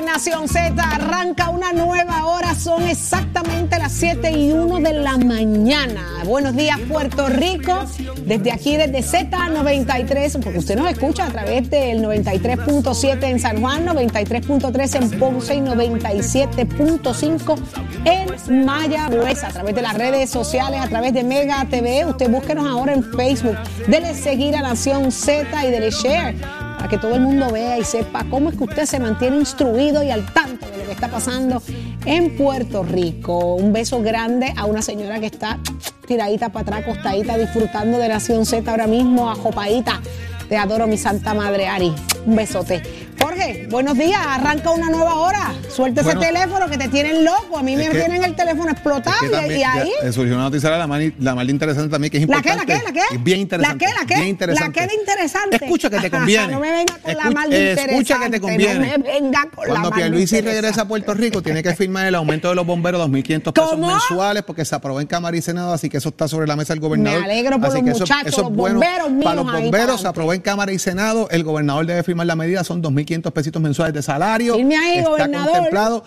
Nación Z. Arranca una nueva hora. Son exactamente las 7 y 1 de la mañana. Buenos días, Puerto Rico. Desde aquí, desde Z93, porque usted nos escucha a través del 93.7 en San Juan, 93.3 en Ponce y 97.5 en Mayagüez. A través de las redes sociales, a través de Mega TV. Usted búsquenos ahora en Facebook. Dele seguir a Nación Z y dele share para que todo el mundo vea y sepa cómo es que usted se mantiene instruido y al tanto de lo que está pasando en Puerto Rico. Un beso grande a una señora que está tiradita para atrás, acostadita, disfrutando de Nación Z ahora mismo, ajopadita. Te adoro, mi santa madre Ari. Un besote. Jorge, buenos días. Arranca una nueva hora. Suelta Bueno. ese teléfono que te tienen loco. A mí me tienen el teléfono explotado Es que y- también y ahí. ya, eh, surgió una noticia la más, la más interesante también, que es ¿La qué, importante. la qué, la qué? Es bien interesante. ¿La qué, la qué? Bien interesante. ¿La qué de interesante? Escucha que te conviene. no me venga con la Escu- mal de Escucha que interesante, te conviene. no me venga con la Cuando mal Pierluisi interesante. regresa a Puerto Rico, tiene que firmar el aumento de los bomberos 2.500 pesos ¿Cómo? mensuales porque se aprobó en Cámara y Senado, así que eso está sobre la mesa del gobernador. Me alegro por Así los que eso- muchachos, eso es los bueno bomberos míos Para los para bomberos se aprobó en Cámara y Senado, el gobernador debe firmar la medida, son 2.500 pesitos mensuales de salario. Firme ahí, está gobernador. Contemplado.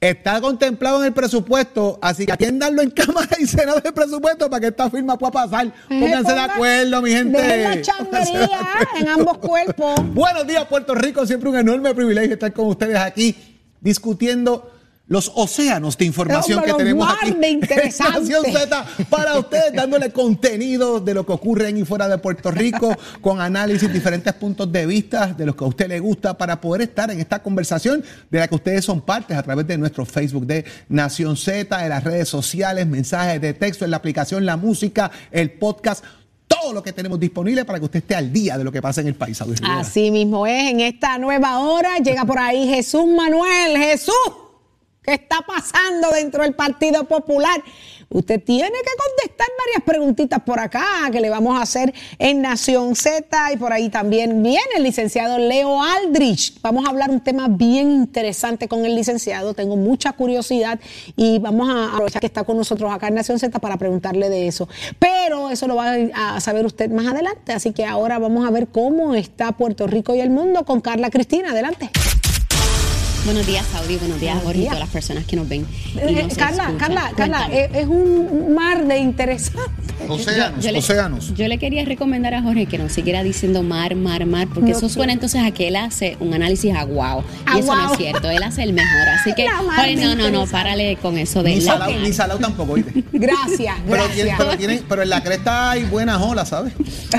Está contemplado en el presupuesto, así que atiéndanlo en Cámara y Senado del presupuesto para que esta firma pueda pasar. Pónganse de acuerdo, mi gente. Dejen la en ambos cuerpos. Buenos días, Puerto Rico. Siempre un enorme privilegio estar con ustedes aquí discutiendo los océanos de información que tenemos aquí interesante. en Nación Z para ustedes, dándole contenido de lo que ocurre en y fuera de Puerto Rico, con análisis, diferentes puntos de vista de los que a usted le gusta, para poder estar en esta conversación de la que ustedes son partes a través de nuestro Facebook de Nación Z, de las redes sociales, mensajes de texto, en la aplicación, la música, el podcast. Todo lo que tenemos disponible para que usted esté al día de lo que pasa en el país. Así mismo es, en esta nueva hora llega por ahí Jesús Manuel. Jesús, ¿qué está pasando dentro del Partido Popular? Usted tiene que contestar varias preguntitas por acá que le vamos a hacer en Nación Z y por ahí también viene el licenciado Leo Aldrich. Vamos a hablar un tema bien interesante con el licenciado. Tengo mucha curiosidad y vamos a aprovechar que está con nosotros acá en Nación Z para preguntarle de eso. Pero eso lo va a saber usted más adelante. Así que ahora vamos a ver cómo está Puerto Rico y el mundo con Carla Cristina. Adelante. Buenos días, Saudi. Buenos días, Buenos Jorge, y todas las personas que nos ven. y Eh, nos Carla. Carla, Carla, Cuéntame. es, un mar de interesante. Océanos, Yo le- océanos. Yo le quería recomendar a Jorge que no siguiera diciendo mar, mar, mar, porque No eso suena entonces a que él hace un análisis a wow. A Y eso no es cierto, él hace el mejor. Así que, Jorge, no, no, no, párale con eso de Ni la salado, mar. ni salado tampoco, ¿oíste? Gracias, Pero, tiene- gracias. pero, tiene- pero en la cresta hay buenas olas, ¿sabes?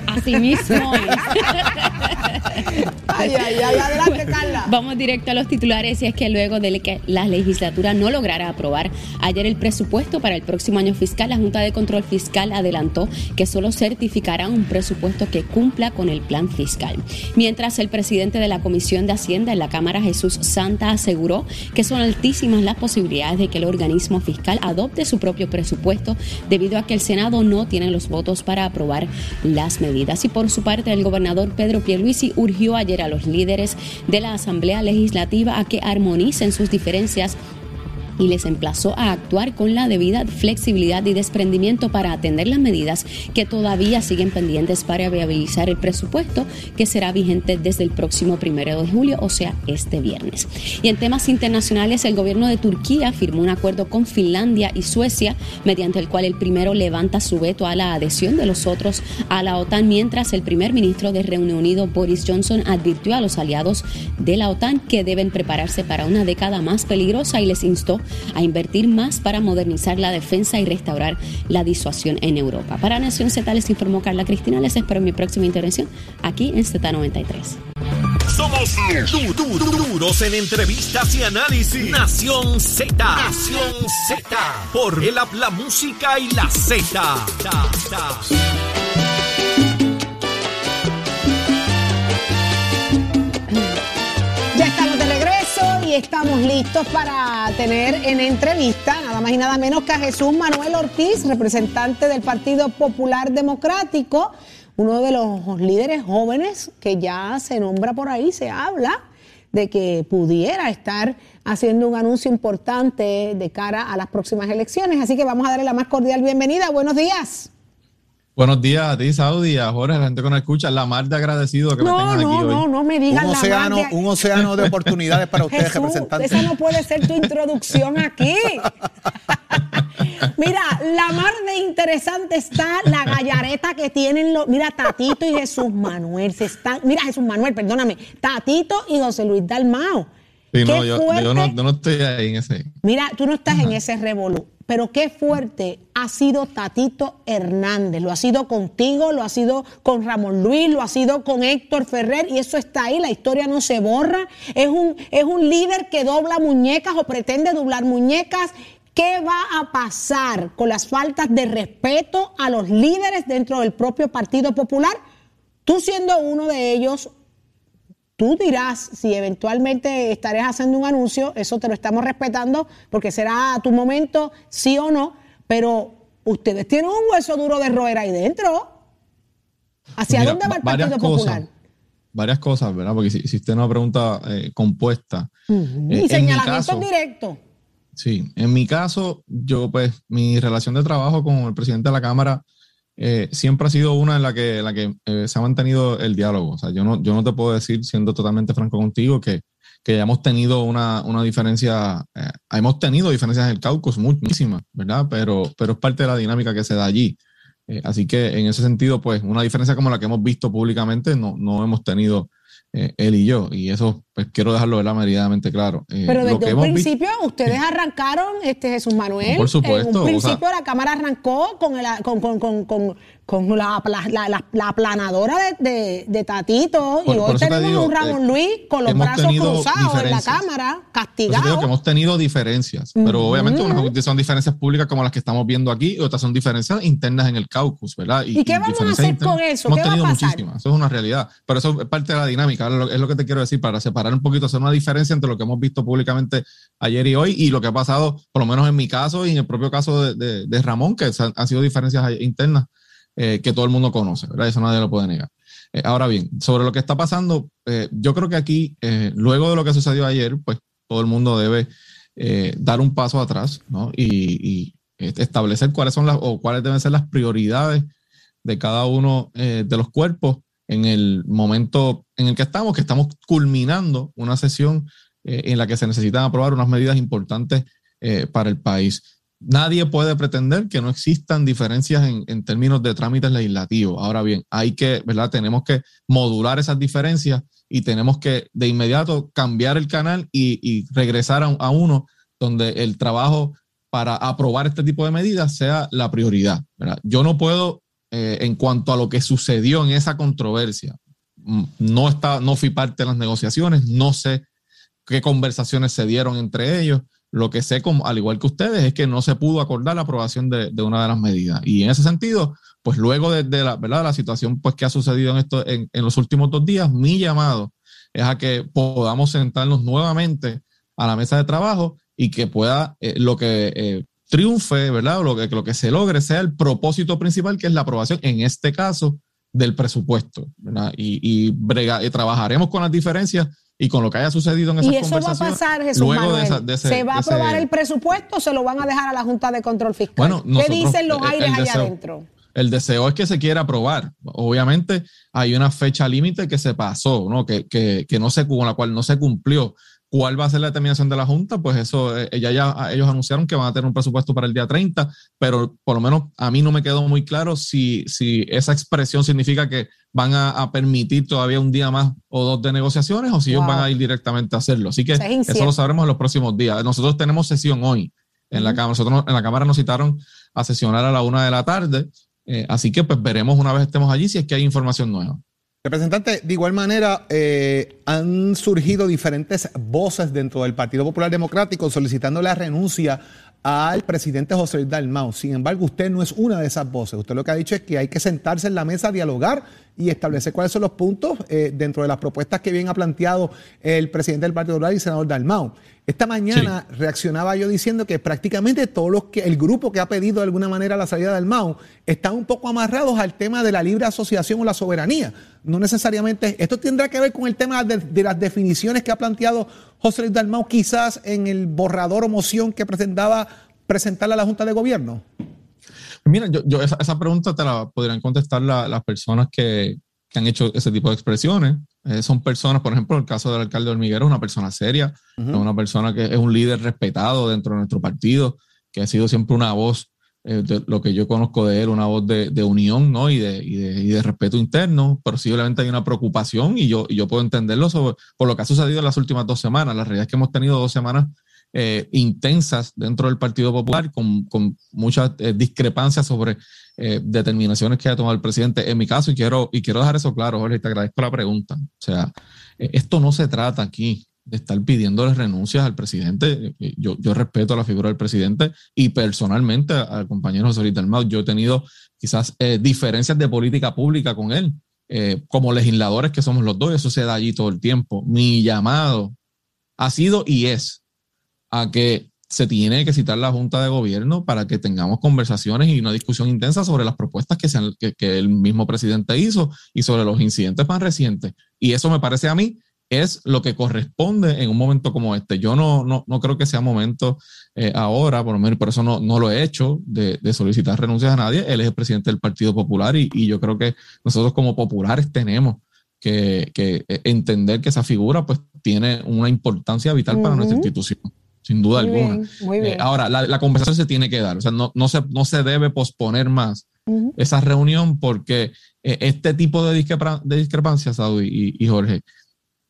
Así mismo es. Ay, ay, ay, adelante, Carla. Vamos directo a los titulares y es que luego de que la legislatura no lograra aprobar ayer el presupuesto para el próximo año fiscal, la Junta de Control Fiscal adelantó que solo certificará un presupuesto que cumpla con el plan fiscal. Mientras el presidente de la Comisión de Hacienda en la Cámara, Jesús Santa, aseguró que son altísimas las posibilidades de que el organismo fiscal adopte su propio presupuesto debido a que el Senado no tiene los votos para aprobar las medidas. Y por su parte, el gobernador Pedro Pierluisi urgió ayer a los líderes de la Asamblea Legislativa a que armonicen sus diferencias y les emplazó a actuar con la debida flexibilidad y desprendimiento para atender las medidas que todavía siguen pendientes para viabilizar el presupuesto que será vigente desde el próximo primero de julio, o sea, este viernes. Y en temas internacionales, el gobierno de Turquía firmó un acuerdo con Finlandia y Suecia, mediante el cual el primero levanta su veto a la adhesión de los otros a la OTAN, mientras el primer ministro de Reino Unido, Boris Johnson, advirtió a los aliados de la OTAN que deben prepararse para una década más peligrosa y les instó a invertir más para modernizar la defensa y restaurar la disuasión en Europa. Para Nación Z les informó Carla Cristina. Les espero en mi próxima intervención aquí en Z93. Somos du- du- du- duros en entrevistas y análisis. Nación Z. Nación Z. Por el la música y la Z. estamos listos para tener en entrevista nada más y nada menos que a Jesús Manuel Ortiz, representante del Partido Popular Democrático, uno de los líderes jóvenes que ya se nombra por ahí, se habla de que pudiera estar haciendo un anuncio importante de cara a las próximas elecciones. Así que vamos a darle la más cordial bienvenida. Buenos días. Buenos días a ti, Saudi, a Jorge, a la gente que nos escucha. La mar de agradecido que me No, tengan no, aquí hoy. no, no me digan Un la océano, más de- un océano de oportunidades para ustedes, Jesús, representantes. esa no puede ser tu introducción aquí. Mira, la mar de interesante está la gallareta que tienen los. Mira, Tatito y Jesús Manuel. Se están, mira, Jesús Manuel, perdóname. Tatito y José Luis Dalmao. Sí, no, yo, yo no, yo no estoy ahí en ese. Mira, tú no estás en ese revolú, pero qué fuerte ha sido Tatito Hernández. Lo ha sido contigo, lo ha sido con Ramón Luis, lo ha sido con Héctor Ferrer y eso está ahí, la historia no se borra. Es un, es un líder que dobla muñecas o pretende doblar muñecas. ¿Qué va a pasar con las faltas de respeto a los líderes dentro del propio Partido Popular? Tú siendo uno de ellos, Tú dirás si eventualmente estarás haciendo un anuncio, eso te lo estamos respetando porque será a tu momento, sí o no, pero ustedes tienen un hueso duro de roer ahí dentro. ¿Hacia Mira, dónde va el Partido cosas, Popular? Varias cosas, ¿verdad? Porque si hiciste una pregunta eh, compuesta. Eh, y en mi señalamientos caso, directos. Sí, en mi caso, yo pues mi relación de trabajo con el presidente de la Cámara eh, siempre ha sido una en la que, en la que eh, se ha mantenido el diálogo. O sea, yo no, yo no te puedo decir, siendo totalmente franco contigo, que, que hemos tenido una, una diferencia, eh, hemos tenido diferencias en el caucus, muchísimas, ¿verdad? Pero, pero es parte de la dinámica que se da allí. Eh, así que en ese sentido, pues una diferencia como la que hemos visto públicamente no, no hemos tenido eh, él y yo. Y eso, pues quiero dejarlo ¿verdad? meridamente claro. Eh, Pero lo que desde un visto- principio ustedes arrancaron, este Jesús Manuel. Por supuesto, En o un sea- principio la Cámara arrancó con, el, con, con, con, con, la, la, la, la- la aplanadora de, de, de Tatito. Por- y hoy eso te tenemos digo, un Ramón eh, Luis con los brazos tenido cruzados en la. Cámara, castigado. que hemos tenido diferencias, pero obviamente unas son diferencias públicas como las que estamos viendo aquí, y otras son diferencias internas en el caucus, ¿verdad? ¿Y qué vamos a hacer internas con eso? Hemos ¿Qué va a tenido pasar? muchísimas, eso es una realidad, pero eso es parte de la dinámica, es lo- que te quiero decir, para separar un poquito, hacer una diferencia entre lo que hemos visto públicamente ayer y hoy y lo que ha pasado, por lo menos en mi caso y en el propio caso de, de- de Ramón, que han sido diferencias internas eh, que todo el mundo conoce, ¿verdad? Eso nadie lo puede negar. Eh, ahora bien, sobre lo que está pasando, eh, yo creo que aquí, luego de lo que sucedió ayer, pues todo el mundo debe dar un paso atrás ¿no? y, establecer cuáles son las o cuáles deben ser las prioridades de cada uno de los cuerpos en el momento en el que estamos, que estamos culminando una sesión en la que se necesitan aprobar unas medidas importantes para el país. Nadie puede pretender que no existan diferencias en, términos de trámites legislativos. Ahora bien, hay que, ¿verdad? Tenemos que modular esas diferencias y tenemos que de inmediato cambiar el canal y, regresar a, a uno donde el trabajo para aprobar este tipo de medidas sea la prioridad. ¿verdad? Yo no puedo, eh, en cuanto a lo que sucedió en esa controversia, mm, no, está, no fui parte de las negociaciones, no sé qué conversaciones se dieron entre ellos. Lo que sé, como, al igual que ustedes, es que no se pudo acordar la aprobación de, de una de las medidas. Y en ese sentido, pues luego de, de la, ¿verdad? la situación pues, que ha sucedido en, esto, en, en los últimos dos días, mi llamado es a que podamos sentarnos nuevamente a la mesa de trabajo y que pueda eh, lo que eh, triunfe, ¿verdad? Lo que, lo que se logre sea el propósito principal, que es la aprobación, en este caso, del presupuesto. Y, y, brega, y trabajaremos con las diferencias y con lo que haya sucedido en esas y eso va a conversaciones. pasar, Jesús luego Manuel. de esa- de ese- ¿Se va a ese- aprobar el presupuesto o se lo van a dejar a la Junta de Control Fiscal? Bueno, ¿Qué nosotros- dicen los aires el allá adentro? El deseo es que se quiera aprobar. Obviamente hay una fecha límite que se pasó, ¿no? Que, que, que no se, con la cual no se cumplió. ¿Cuál va a ser la determinación de la Junta? Pues eso, eh, ya, ya ellos anunciaron que van a tener un presupuesto para el día 30, pero por lo menos a mí no me quedó muy claro si, si esa expresión significa que van a, permitir todavía un día más o dos de negociaciones o si ellos van a ir directamente a hacerlo. Así que eso lo sabremos en los próximos días. Nosotros tenemos sesión hoy en la Cámara. Nosotros en la Cámara nos citaron a sesionar a la una de la tarde. Eh, así que pues veremos una vez estemos allí si es que hay información nueva. Representante, de igual manera, eh, han surgido diferentes voces dentro del Partido Popular Democrático solicitando la renuncia al presidente José Luis Dalmau. Sin embargo, usted no es una de esas voces. Usted lo que ha dicho es que hay que sentarse en la mesa, dialogar y establecer cuáles son los puntos eh, dentro de las propuestas que bien ha planteado el presidente del Partido Popular y el senador Dalmau. Esta mañana reaccionaba yo diciendo que prácticamente todos los que el grupo que ha pedido de alguna manera la salida del MAU están un poco amarrados al tema de la libre asociación o la soberanía. No necesariamente esto tendrá que ver con el tema de, las definiciones que ha planteado José Luis Dalmau quizás en el borrador o moción que presentaba presentarle a la Junta de Gobierno. Mira, yo, esa, pregunta te la podrían contestar las personas que, que han hecho ese tipo de expresiones. Eh, son personas, por ejemplo, el caso del alcalde Hormiguero es una persona seria, es una persona que es un líder respetado dentro de nuestro partido, que ha sido siempre una voz, eh, de lo que yo conozco de él, una voz de, de unión ¿no? y, de, y, de, y, de, respeto interno. Posiblemente hay una preocupación y yo, y yo puedo entenderlo sobre, por lo que ha sucedido en las últimas dos semanas. La realidad es que hemos tenido dos semanas eh, intensas dentro del Partido Popular, con, con muchas discrepancias sobre eh, determinaciones que ha tomado el presidente. En mi caso, y quiero, y quiero dejar eso claro, Jorge, te agradezco la pregunta. O sea, eh, esto no se trata aquí de estar pidiéndole renuncias al presidente. Eh, yo, yo respeto la figura del presidente y personalmente al compañero José Luis Dalmau, yo he tenido quizás diferencias de política pública con él. como legisladores que somos los dos, eso se da allí todo el tiempo. Mi llamado ha sido y es a que se tiene que citar la Junta de Gobierno para que tengamos conversaciones y una discusión intensa sobre las propuestas que, que, el mismo presidente hizo y sobre los incidentes más recientes. Y eso me parece a mí es lo que corresponde en un momento como este. Yo no, no, no creo que sea momento eh, ahora, por lo menos por eso no, no lo he hecho, de, solicitar renuncias a nadie. Él es el presidente del Partido Popular y, y yo creo que nosotros como populares tenemos que, que, entender que esa figura pues tiene una importancia vital para nuestra institución sin duda alguna. Eh, ahora, la, conversación se tiene que dar, o sea, no, no, se, no se debe posponer más esa reunión porque eh, este tipo de, de discrepancias, Saudi y, Jorge,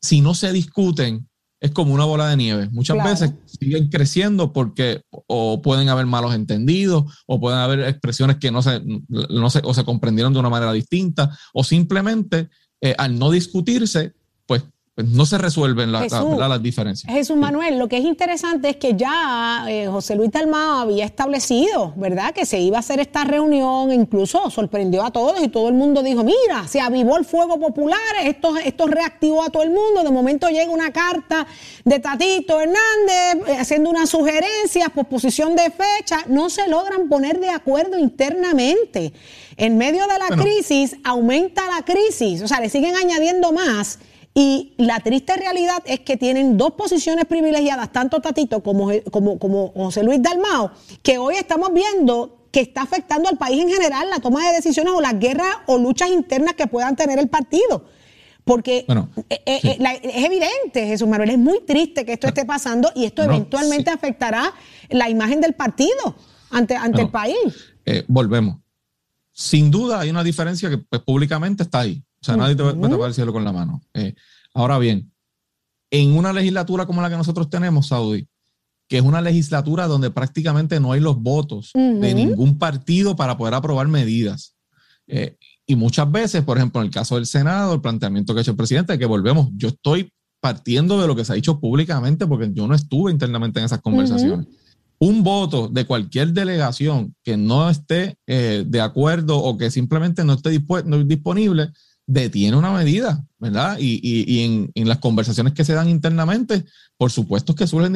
si no se discuten, es como una bola de nieve. Muchas veces siguen creciendo porque o pueden haber malos entendidos o pueden haber expresiones que no se, no se, o se comprendieron de una manera distinta o simplemente eh, al no discutirse, pues pues no se resuelven las diferencias. Jesús Manuel, lo que es interesante es que ya eh, José Luis Dalmao había establecido, ¿verdad?, que se iba a hacer esta reunión, incluso sorprendió a todos y todo el mundo dijo, mira, se avivó el fuego popular, esto, esto reactivó a todo el mundo, de momento llega una carta de Tatito Hernández eh, haciendo unas sugerencias, posposición de fecha, no se logran poner de acuerdo internamente. En medio de la crisis, aumenta la crisis, o sea, le siguen añadiendo más. Y la triste realidad es que tienen dos posiciones privilegiadas, tanto Tatito como, como, como José Luis Dalmao, que hoy estamos viendo que está afectando al país en general la toma de decisiones o las guerras o luchas internas que puedan tener el partido. Porque eh, eh, eh, es evidente, Jesús Manuel, es muy triste que esto esté pasando y esto eventualmente afectará la imagen del partido ante, ante el país. volvemos. Sin duda hay una diferencia que pues, públicamente está ahí. O sea, nadie te va, a tapar el cielo con la mano. Eh, ahora bien, en una legislatura como la que nosotros tenemos, Saudi, que es una legislatura donde prácticamente no hay los votos de ningún partido para poder aprobar medidas. Eh, y muchas veces, por ejemplo, en el caso del Senado, el planteamiento que ha hecho el presidente, que volvemos, yo estoy partiendo de lo que se ha dicho públicamente porque yo no estuve internamente en esas conversaciones. Un voto de cualquier delegación que no esté eh, de acuerdo o que simplemente no esté disponible, detiene una medida, ¿verdad? Y, y, y en, las conversaciones que se dan internamente, por supuesto que surgen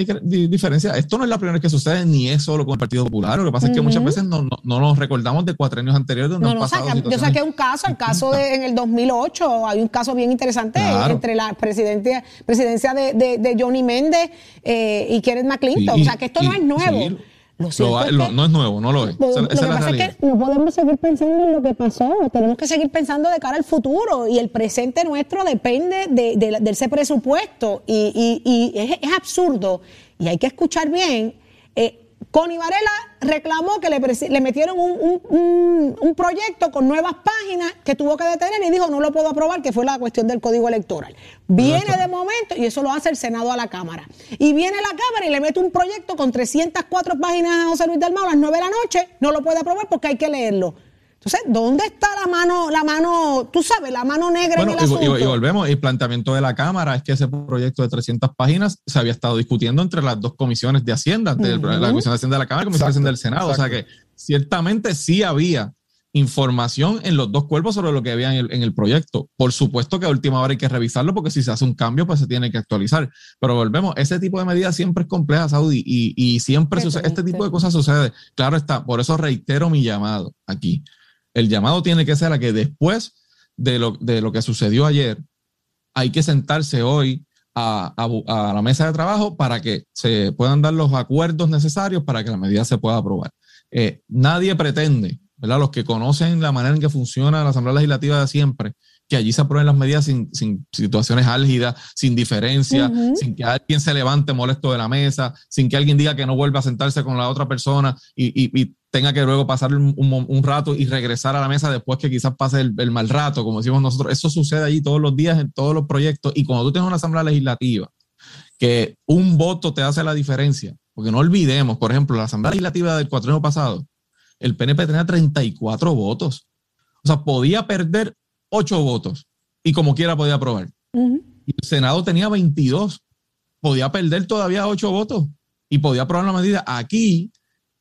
diferencias. Esto no es la primera vez que sucede, ni es solo con el Partido Popular. Lo que pasa es que muchas veces no, no, nos recordamos de cuatro años anteriores donde no, pasado Yo saqué un caso, el caso de en el 2008, hay un caso bien interesante entre la presidencia, presidencia de, de, Johnny Méndez eh, y Kenneth McClinton. o sea, que esto no es nuevo no es nuevo, no lo es. lo que pasa es que no podemos seguir pensando en lo que pasó, tenemos que seguir pensando de cara al futuro y el presente nuestro depende de, ese presupuesto y, es, absurdo y hay que escuchar bien. Eh, Connie Varela reclamó que le, le metieron un, un, un, proyecto con nuevas páginas que tuvo que detener y dijo no lo puedo aprobar, que fue la cuestión del código electoral. Viene de momento y eso lo hace el Senado a la Cámara. Y viene la Cámara y le mete un proyecto con 304 páginas a José Luis del Mau a las 9 de la noche, no lo puede aprobar porque hay que leerlo. Entonces, ¿dónde está la mano, la mano, tú sabes, la mano negra en el asunto? Y, volvemos, el planteamiento de la Cámara es que ese proyecto de 300 páginas se había estado discutiendo entre las dos comisiones de Hacienda, la Comisión de Hacienda de la Cámara y la Comisión de Hacienda del Senado. O sea que ciertamente sí había información en los dos cuerpos sobre lo que había en el, proyecto. Por supuesto que a última hora hay que revisarlo porque si se hace un cambio, pues se tiene que actualizar. Pero volvemos, ese tipo de medidas siempre es compleja, Saudi, y, y siempre sucede, este tipo de cosas sucede. Claro está, por eso reitero mi llamado aquí. El llamado tiene que ser a que después de lo, de lo que sucedió ayer, hay que sentarse hoy a, la mesa de trabajo para que se puedan dar los acuerdos necesarios para que la medida se pueda aprobar. Eh, nadie pretende, ¿verdad? Los que conocen la manera en que funciona la Asamblea Legislativa de siempre, que allí se aprueben las medidas sin, situaciones álgidas, sin diferencia, sin que alguien se levante molesto de la mesa, sin que alguien diga que no vuelva a sentarse con la otra persona y, tenga que luego pasar un, rato y regresar a la mesa después que quizás pase el, mal rato, como decimos nosotros. Eso sucede allí todos los días en todos los proyectos. Y cuando tú tienes una asamblea legislativa, que un voto te hace la diferencia, porque no olvidemos, por ejemplo, la asamblea legislativa del cuatrienio pasado, el PNP tenía 34 votos. O sea, podía perder ocho votos y como quiera podía aprobar. Y el Senado tenía 22, podía perder todavía ocho votos y podía aprobar la medida. Aquí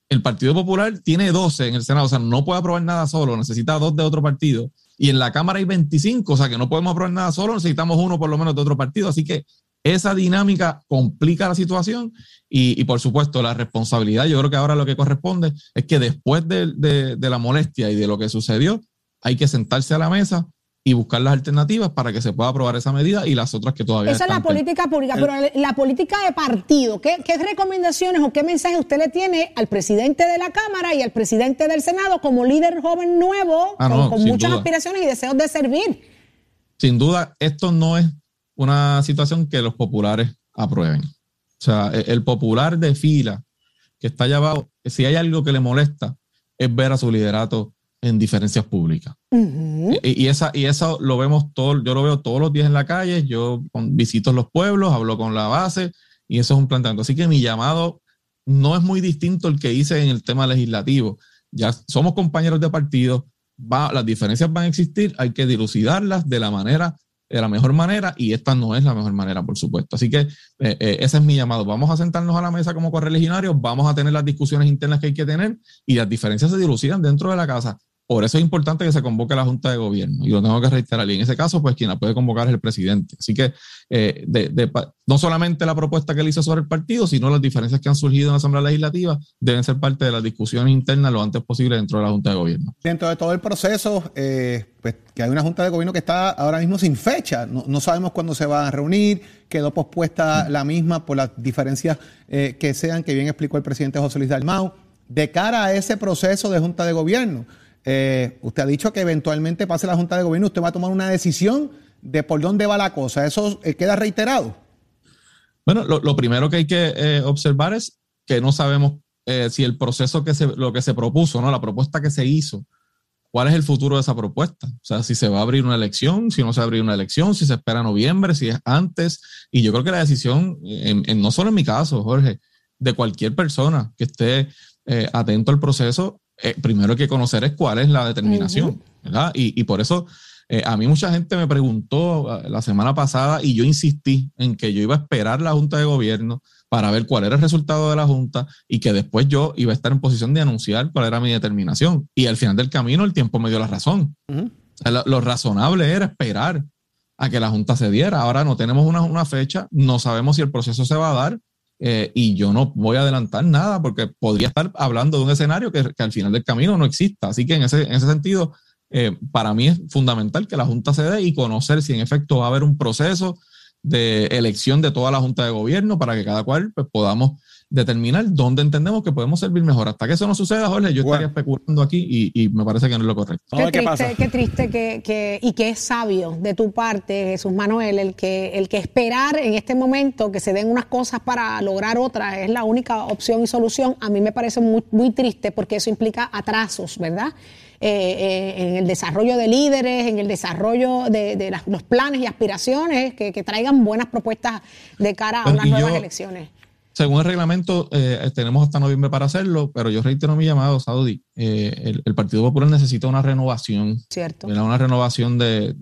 el Partido Popular tiene 12 en el Senado, o sea, no puede aprobar nada solo, necesita dos de otro partido. Y en la Cámara hay 25, o sea, que no podemos aprobar nada solo, necesitamos uno por lo menos de otro partido. Así que esa dinámica complica la situación y, por supuesto la responsabilidad, yo creo que ahora lo que corresponde es que después de, de la molestia y de lo que sucedió, hay que sentarse a la mesa, y buscar las alternativas para que se pueda aprobar esa medida y las otras que todavía Esa es la política pública, pero la política de partido, ¿qué, recomendaciones o qué mensaje usted le tiene al presidente de la Cámara y al presidente del Senado como líder joven nuevo, ah, con, muchas aspiraciones y deseos de servir? Sin duda, esto no es una situación que los populares aprueben. O sea, e, el popular de fila que está allá abajo, si hay algo que le molesta, es ver a su liderato en diferencias públicas. y, esa, y eso lo vemos todo, yo lo veo todos los días en la calle, yo visito los pueblos, hablo con la base y eso es un planteamiento. Así que mi llamado no es muy distinto al que hice en el tema legislativo. Ya somos compañeros de partido, va, las diferencias van a existir, hay que dilucidarlas de la manera de la mejor manera y esta no es la mejor manera, por supuesto. Así que eh, eh, ese es mi llamado. Vamos a sentarnos a la mesa como correligionarios, vamos a tener las discusiones internas que hay que tener y las diferencias se dilucidan dentro de la casa. Por eso es importante que se convoque la Junta de Gobierno y lo tengo que reiterar. Y en ese caso, pues quien la puede convocar es el presidente. Así que eh, no solamente la propuesta que él hizo sobre el partido, sino las diferencias que han surgido en la Asamblea Legislativa deben ser parte de las discusiones internas lo antes posible dentro de la Junta de Gobierno. Dentro de todo el proceso, eh, pues que hay una Junta de Gobierno que está ahora mismo sin fecha. No, sabemos cuándo se va a reunir. Quedó pospuesta la misma por las diferencias eh, que sean, que bien explicó el presidente José Luis Dalmau. De cara a ese proceso de Junta de Gobierno. Eh, usted ha dicho que eventualmente pase la Junta de Gobierno, usted va a tomar una decisión de por dónde va la cosa. ¿Eso eh, queda reiterado? Bueno, lo, primero que hay que eh, observar es que no sabemos si el proceso que se, lo que se propuso, ¿no? La propuesta que se hizo, cuál es el futuro de esa propuesta. O sea, si se va a abrir una elección, si no se va a abrir una elección, si se espera noviembre, si es antes. Y yo creo que la decisión, no solo en mi caso, Jorge, de cualquier persona que esté atento al proceso, eh, primero hay que conocer es cuál es la determinación, ¿verdad? Y, por eso eh, a mí mucha gente me preguntó ah, la semana pasada y yo insistí en que yo iba a esperar la Junta de Gobierno para ver cuál era el resultado de la Junta y que después yo iba a estar en posición de anunciar cuál era mi determinación. Y al final del camino el tiempo me dio la razón. lo, razonable era esperar a que la Junta se diera. Ahora no tenemos una, una fecha, no sabemos si el proceso se va a dar eh, y yo no voy a adelantar nada porque podría estar hablando de un escenario que, al final del camino no exista. Así que en ese, en ese sentido, eh, para mí es fundamental que la Junta se dé y conocer si en efecto va a haber un proceso de elección de toda la Junta de Gobierno para que cada cual pues, podamos determinar dónde entendemos que podemos servir mejor. Hasta que eso no suceda, Jorge, yo estaría especulando aquí y, me parece que no es lo correcto. Qué triste, qué, triste que, y que es sabio de tu parte, Jesús Manuel, el que, el que esperar en este momento que se den unas cosas para lograr otras es la única opción y solución. A mí me parece muy, muy triste porque eso implica atrasos, ¿verdad? Eh, eh, en el desarrollo de líderes, en el desarrollo de, los planes y aspiraciones que, traigan buenas propuestas de cara a unas nuevas elecciones según el reglamento, eh, tenemos hasta noviembre para hacerlo, pero yo reitero mi llamado, Saudi. Eh, el, Partido Popular necesita una renovación. Cierto. Una renovación de,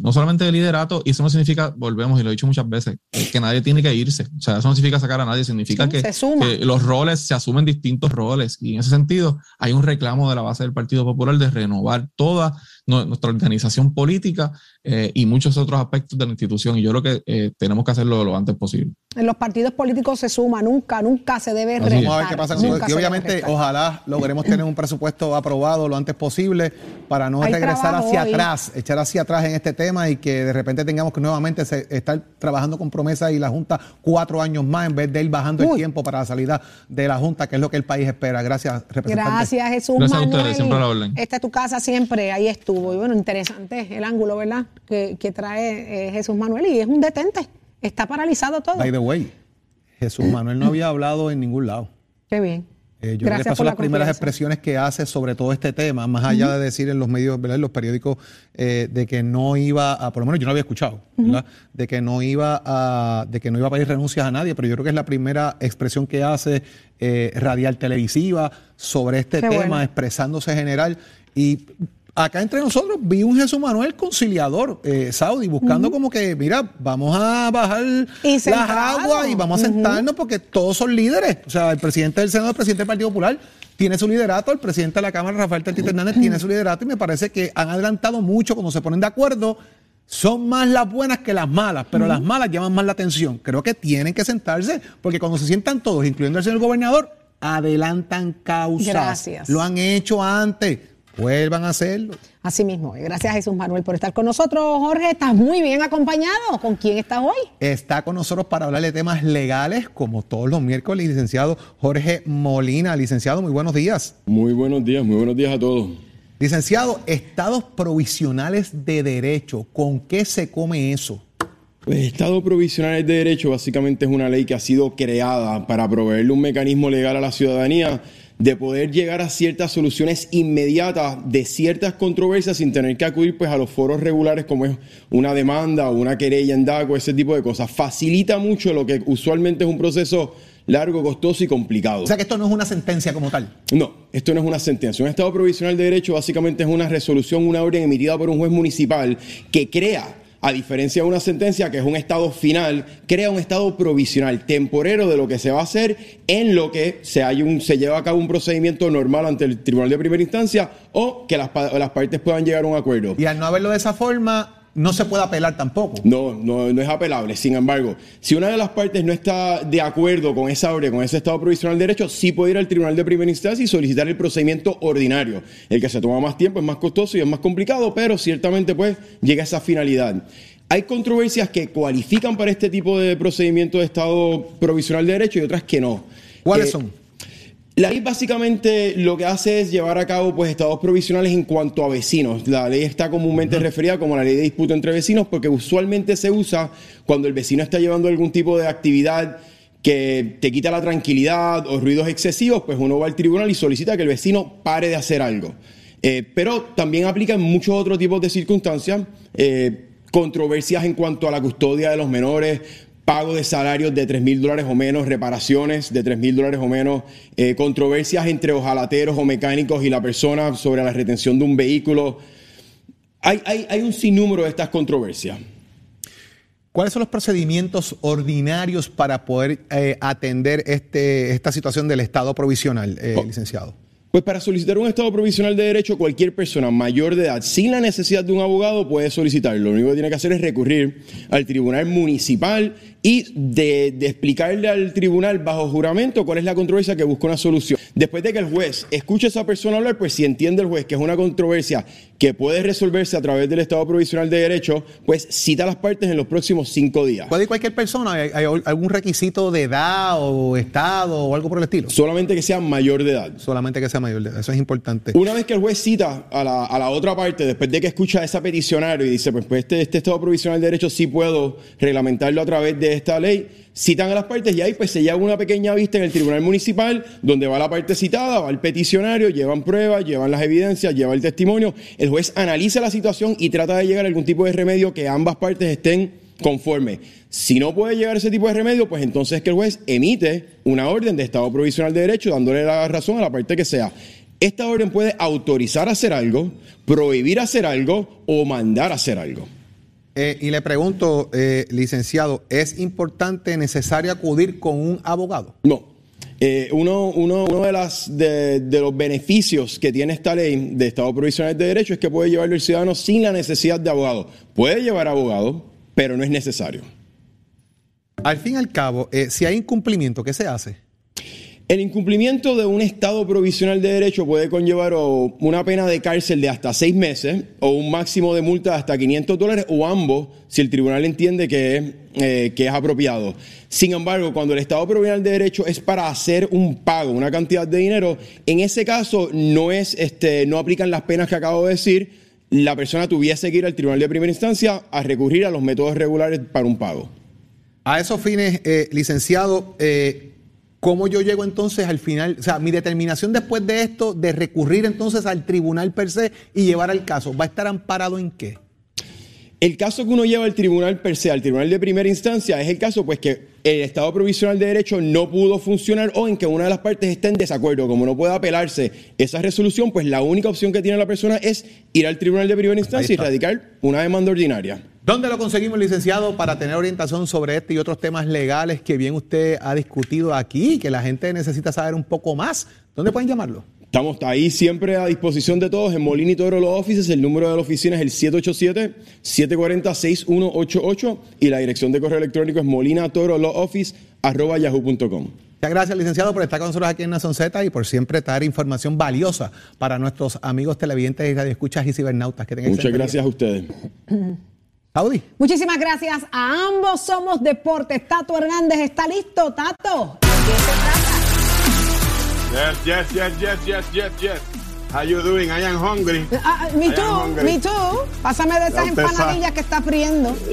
no solamente de liderato, y eso no significa, volvemos, y lo he dicho muchas veces, que nadie tiene que irse. O sea, eso no significa sacar a nadie, significa que, los roles se asumen distintos roles. Y en ese sentido, hay un reclamo de la base del Partido Popular de renovar toda nuestra organización política eh, y muchos otros aspectos de la institución. Y yo creo que tenemos que hacerlo lo antes posible. En los partidos políticos se suma, nunca, nunca se debe Vamos a ver qué pasa con Y obviamente, ojalá logremos tener un presupuesto aprobado lo antes posible para no regresar hacia atrás, echar hacia atrás en este tema y que de repente tengamos que nuevamente estar trabajando con promesa y la Junta cuatro años más en vez de ir bajando el tiempo para la salida de la Junta, que es lo que el país espera. Gracias, representante. Gracias, Jesús. Gracias a ustedes, siempre la orden. Esta es tu casa siempre, ahí estuvo. Y bueno, interesante el ángulo, ¿verdad? Que, trae eh, Jesús Manuel y es un detente. Está paralizado todo. By the way, Jesús Manuel no había hablado en ningún lado. Qué bien. Eh, yo Gracias creo que pasó las primeras expresiones que hace sobre todo este tema, más allá de decir en los medios, en los periódicos, eh, de que no iba a, por lo menos yo no había escuchado, ¿verdad? de que no iba a, de que no iba a pedir renuncias a nadie, pero yo creo que es la primera expresión que hace eh, radial televisiva sobre este tema, expresándose general. Y acá entre nosotros vi un Jesús Manuel conciliador, eh, Saudi, buscando como que, mira, vamos a bajar las aguas y vamos a sentarnos porque todos son líderes. O sea, el presidente del Senado, el presidente del Partido Popular, tiene su liderato, el presidente de la Cámara, Rafael Tatito Hernández, tiene su liderato y me parece que han adelantado mucho cuando se ponen de acuerdo. Son más las buenas que las malas, pero las malas llaman más la atención. Creo que tienen que sentarse porque cuando se sientan todos, incluyendo el señor gobernador, adelantan causas. Gracias. Lo han hecho antes Vuelvan a hacerlo. Así mismo. Gracias Jesús Manuel por estar con nosotros. Jorge, estás muy bien acompañado. ¿Con quién estás hoy? Está con nosotros para hablar de temas legales, como todos los miércoles, licenciado Jorge Molina. Licenciado, muy buenos días. Muy buenos días, muy buenos días a todos. Licenciado, estados provisionales de derecho, ¿con qué se come eso? Pues Estado provisionales de derecho básicamente es una ley que ha sido creada para proveerle un mecanismo legal a la ciudadanía de poder llegar a ciertas soluciones inmediatas de ciertas controversias sin tener que acudir pues a los foros regulares como es una demanda o una querella en DACO, ese tipo de cosas. Facilita mucho lo que usualmente es un proceso largo, costoso y complicado. O sea que esto no es una sentencia como tal. No, esto no es una sentencia. Un estado provisional de derecho básicamente es una resolución, una orden emitida por un juez municipal que crea a diferencia de una sentencia que es un estado final, crea un estado provisional, temporero de lo que se va a hacer en lo que se, hay un, se lleva a cabo un procedimiento normal ante el tribunal de primera instancia o que las, las partes puedan llegar a un acuerdo. Y al no haberlo de esa forma, no se puede apelar tampoco. No, no, no es apelable. Sin embargo, si una de las partes no está de acuerdo con esa orden, con ese estado provisional de derecho, sí puede ir al tribunal de primera instancia y solicitar el procedimiento ordinario. El que se toma más tiempo, es más costoso y es más complicado, pero ciertamente pues llega a esa finalidad. Hay controversias que cualifican para este tipo de procedimiento de estado provisional de derecho y otras que no. ¿Cuáles eh, son? La ley básicamente lo que hace es llevar a cabo pues, estados provisionales en cuanto a vecinos. La ley está comúnmente referida como la ley de disputa entre vecinos porque usualmente se usa cuando el vecino está llevando algún tipo de actividad que te quita la tranquilidad o ruidos excesivos, pues uno va al tribunal y solicita que el vecino pare de hacer algo. Eh, pero también aplica en muchos otros tipos de circunstancias, eh, controversias en cuanto a la custodia de los menores, pago de salarios de 3 mil dólares o menos, reparaciones de 3 mil dólares o menos, eh, controversias entre ojalateros o mecánicos y la persona sobre la retención de un vehículo. Hay, hay, un sinnúmero de estas controversias. ¿Cuáles son los procedimientos ordinarios para poder eh, atender este, esta situación del estado provisional, eh, oh. licenciado? Pues para solicitar un estado provisional de derecho, cualquier persona mayor de edad sin la necesidad de un abogado puede solicitarlo. Lo único que tiene que hacer es recurrir al tribunal municipal y de, de, explicarle al tribunal bajo juramento cuál es la controversia que busca una solución. Después de que el juez escuche a esa persona hablar, pues si entiende el juez que es una controversia que puede resolverse a través del Estado Provisional de Derecho, pues cita a las partes en los próximos cinco días. ¿Puede ir cualquier persona? ¿Hay, hay algún requisito de edad o estado o algo por el estilo? Solamente que sea mayor de edad. Solamente que sea mayor de edad, eso es importante. Una vez que el juez cita a la, a la otra parte, después de que escucha a esa peticionario y dice, pues, pues este, este Estado Provisional de Derecho sí puedo reglamentarlo a través esta ley, citan a las partes y ahí pues se lleva una pequeña vista en el Tribunal Municipal donde va la parte citada, va el peticionario, llevan pruebas, llevan las evidencias, lleva el testimonio, el juez analiza la situación y trata de llegar a algún tipo de remedio que ambas partes estén conformes. Si no puede llegar a ese tipo de remedio, pues entonces es que el juez emite una orden de estado provisional de derecho dándole la razón a la parte que sea. Esta orden puede autorizar a hacer algo, prohibir hacer algo o mandar a hacer algo. Eh, y le pregunto, eh, licenciado, ¿es importante, necesario acudir con un abogado? No. Eh, uno, uno, uno de, las, de, de, los beneficios que tiene esta ley de Estado Provisional de Derecho es que puede llevarlo el ciudadano sin la necesidad de abogado. Puede llevar abogado, pero no es necesario. Al fin y al cabo, si hay incumplimiento, ¿qué se hace? El incumplimiento de un estado provisional de derecho puede conllevar una pena de cárcel de hasta seis meses o un máximo de multa de hasta 500 dólares o ambos si el tribunal entiende que es, eh, que es apropiado. Sin embargo, cuando el estado provisional de derecho es para hacer un pago, una cantidad de dinero, en ese caso no, es, este, no aplican las penas que acabo de decir. La persona tuviese que ir al tribunal de primera instancia a recurrir a los métodos regulares para un pago. A esos fines, eh, licenciado, eh, ¿Cómo yo llego entonces al final? O sea, mi determinación después de esto, de recurrir entonces al tribunal per se y llevar al caso, ¿va a estar amparado en qué? El caso que uno lleva al tribunal per se, al tribunal de primera instancia, es el caso pues que el Estado Provisional de Derecho no pudo funcionar o en que una de las partes esté en desacuerdo. Como no puede apelarse esa resolución, pues la única opción que tiene la persona es ir al tribunal de primera instancia y radicar una demanda ordinaria. ¿Dónde lo conseguimos, licenciado, para tener orientación sobre este y otros temas legales que bien usted ha discutido aquí y que la gente necesita saber un poco más? ¿Dónde pueden llamarlo? Estamos ahí siempre a disposición de todos en Molina y Toro Los Offices. El número de la oficina es el 787-740-6188 y la dirección de correo electrónico es molinatoroloffice.yahoo.com. Muchas gracias, licenciado, por estar con nosotros aquí en Nación Z y por siempre traer información valiosa para nuestros amigos televidentes y radioescuchas y cibernautas. Que tengan Muchas gracias a ustedes. Audi. Muchísimas gracias a ambos. Somos Deportes. Tato Hernández está listo. Tato, Yes, yes, yes, yes, yes, yes, yes. How you doing? I am hungry. Uh, me too, me too. Pásame de esas empanadillas que está friendo.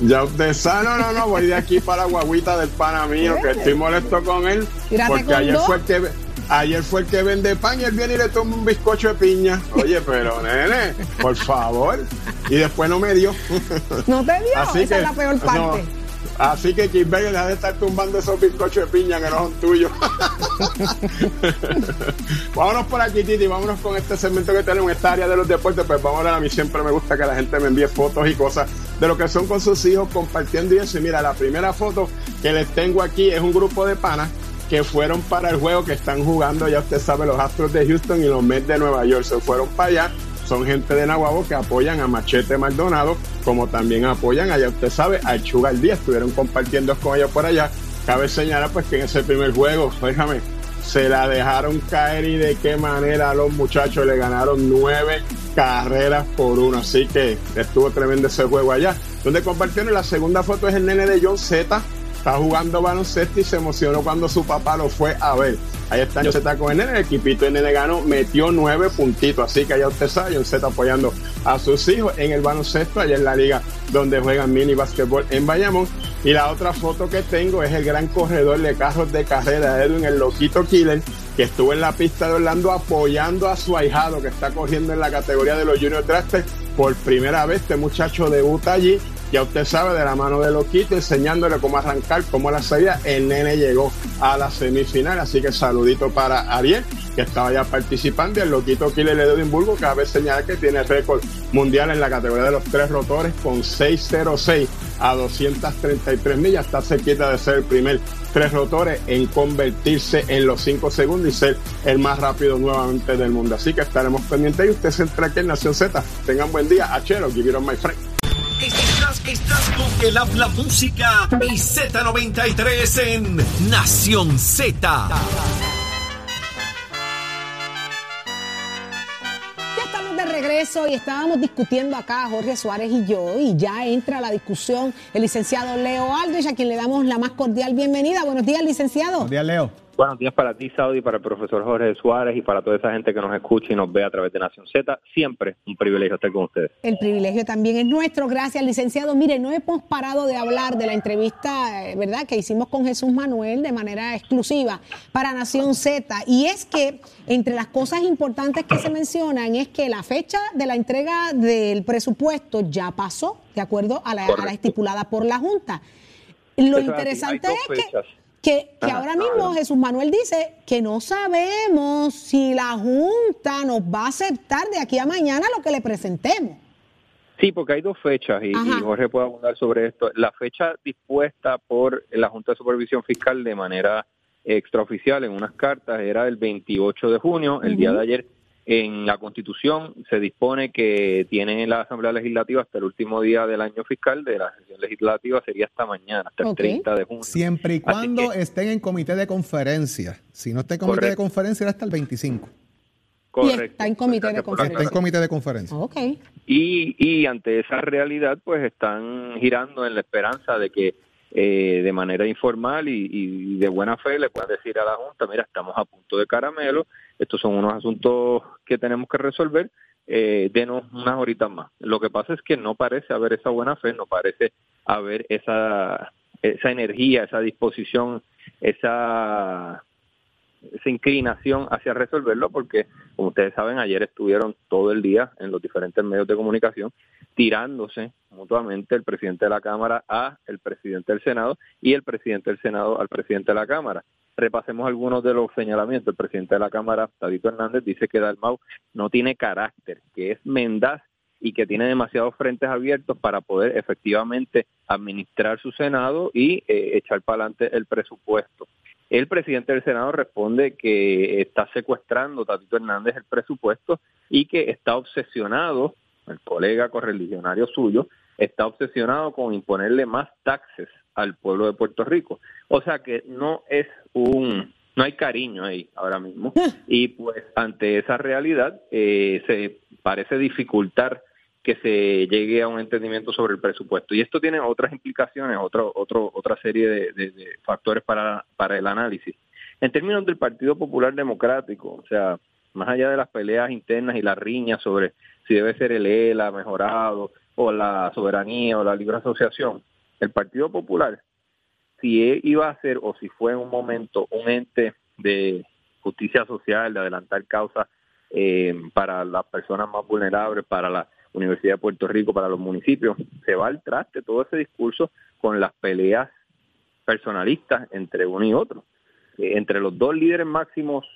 Ya usted sabe, no, no, no, voy de aquí para la guaguita del pana mío, que estoy molesto con él. porque ayer fue, el que, ayer fue el que vende pan y él viene y le toma un bizcocho de piña. Oye, pero nene, por favor. Y después no me dio. No te dio, Así esa es la peor parte. Así que Kimberly deja de estar tumbando esos bizcochos de piña que no son tuyos. vámonos por aquí, Titi, vámonos con este segmento que tenemos, esta área de los deportes. Pues vamos a ver, a mí siempre me gusta que la gente me envíe fotos y cosas de lo que son con sus hijos compartiendo y eso. Y mira, la primera foto que les tengo aquí es un grupo de panas que fueron para el juego que están jugando, ya usted sabe, los Astros de Houston y los Mets de Nueva York. Se fueron para allá son gente de Nahuabo que apoyan a Machete Maldonado, como también apoyan, allá usted sabe, a Chugal Díaz. Estuvieron compartiendo con ellos por allá. Cabe señalar pues que en ese primer juego, déjame, se la dejaron caer y de qué manera los muchachos le ganaron nueve carreras por uno. Así que estuvo tremendo ese juego allá. Donde compartieron la segunda foto es el nene de John Z. Está jugando baloncesto y se emocionó cuando su papá lo fue a ver. Ahí está John Z con el nene, el equipito de nene ganó, metió nueve puntitos, así que ya usted sabe, John Z apoyando a sus hijos en el baloncesto, allá en la liga donde juegan mini basquetbol en Bayamón. Y la otra foto que tengo es el gran corredor de carros de carrera, Edwin, el loquito killer, que estuvo en la pista de Orlando apoyando a su ahijado que está corriendo en la categoría de los Junior Drafted por primera vez. Este muchacho debuta allí ya usted sabe, de la mano de Loquito, enseñándole cómo arrancar, cómo la salida. El nene llegó a la semifinal, así que saludito para Ariel, que estaba ya participando. Y el Loquito Killer de Edimburgo, que a veces señala que tiene récord mundial en la categoría de los tres rotores con 606 a 233 millas. Está cerquita de ser el primer tres rotores en convertirse en los cinco segundos y ser el más rápido nuevamente del mundo. Así que estaremos pendientes y usted se entra aquí en Nación Z. Tengan buen día. Achero, give my friend. Estás con el habla música y Z93 en Nación Z. Ya estamos de regreso y estábamos discutiendo acá Jorge Suárez y yo y ya entra la discusión el licenciado Leo Aldrich a quien le damos la más cordial bienvenida. Buenos días, licenciado. Buenos días, Leo. Buenos días para ti, Saudi, para el profesor Jorge Suárez y para toda esa gente que nos escucha y nos ve a través de Nación Z. Siempre un privilegio estar con ustedes. El privilegio también es nuestro. Gracias, licenciado. Mire, no hemos parado de hablar de la entrevista, eh, ¿verdad?, que hicimos con Jesús Manuel de manera exclusiva para Nación Z. Y es que entre las cosas importantes que se mencionan es que la fecha de la entrega del presupuesto ya pasó, de acuerdo a la, a la estipulada por la Junta. Lo Eso es así, interesante es que fechas. Que, que Ajá, ahora mismo. Jesús Manuel dice que no sabemos si la Junta nos va a aceptar de aquí a mañana lo que le presentemos. Sí, porque hay dos fechas y, y Jorge puede abundar sobre esto. La fecha dispuesta por la Junta de Supervisión Fiscal de manera extraoficial en unas cartas era el 28 de junio, el día de ayer. En la Constitución se dispone que tiene la Asamblea Legislativa hasta el último día del año fiscal de la sesión legislativa, sería hasta mañana, hasta el Ok. 30 de junio. Siempre y cuando que- estén en comité de conferencia. Si no está en comité de conferencia, era hasta el 25. Correcto. está en comité de conferencia. Está en comité de conferencia. Ok. Y, y ante esa realidad, pues están girando en la esperanza de que eh, de manera informal y, y de buena fe le puedan decir a la Junta, mira, estamos a punto de caramelo, estos son unos asuntos que tenemos que resolver, eh, denos unas horitas más. Lo que pasa es que no parece haber esa buena fe, no parece haber esa, esa energía, esa disposición, esa esa inclinación hacia resolverlo porque, como ustedes saben, ayer estuvieron todo el día en los diferentes medios de comunicación tirándose mutuamente el presidente de la Cámara a el presidente del Senado y el presidente del Senado al presidente de la Cámara. Repasemos algunos de los señalamientos. El presidente de la Cámara, Tadito Hernández, dice que Dalmau no tiene carácter, que es mendaz y que tiene demasiados frentes abiertos para poder efectivamente administrar su Senado y eh, echar para adelante el presupuesto. El presidente del Senado responde que está secuestrando Tatito Hernández el presupuesto y que está obsesionado, el colega correligionario suyo, está obsesionado con imponerle más taxes al pueblo de Puerto Rico. O sea que no es un, no hay cariño ahí ahora mismo. Y pues ante esa realidad eh, se parece dificultar que se llegue a un entendimiento sobre el presupuesto. Y esto tiene otras implicaciones, otro, otro, otra serie de, de- de factores para, para el análisis. En términos del Partido Popular Democrático, o sea, más allá de las peleas internas y las riñas sobre si debe ser el ELA mejorado o la soberanía o la libre asociación, el Partido Popular, si iba a ser o si fue en un momento un ente de justicia social, de adelantar causas eh, para las personas más vulnerables, para la Universidad de Puerto Rico, para los municipios, se va al traste todo ese discurso con las peleas personalistas entre uno y otro. Eh, entre los dos líderes máximos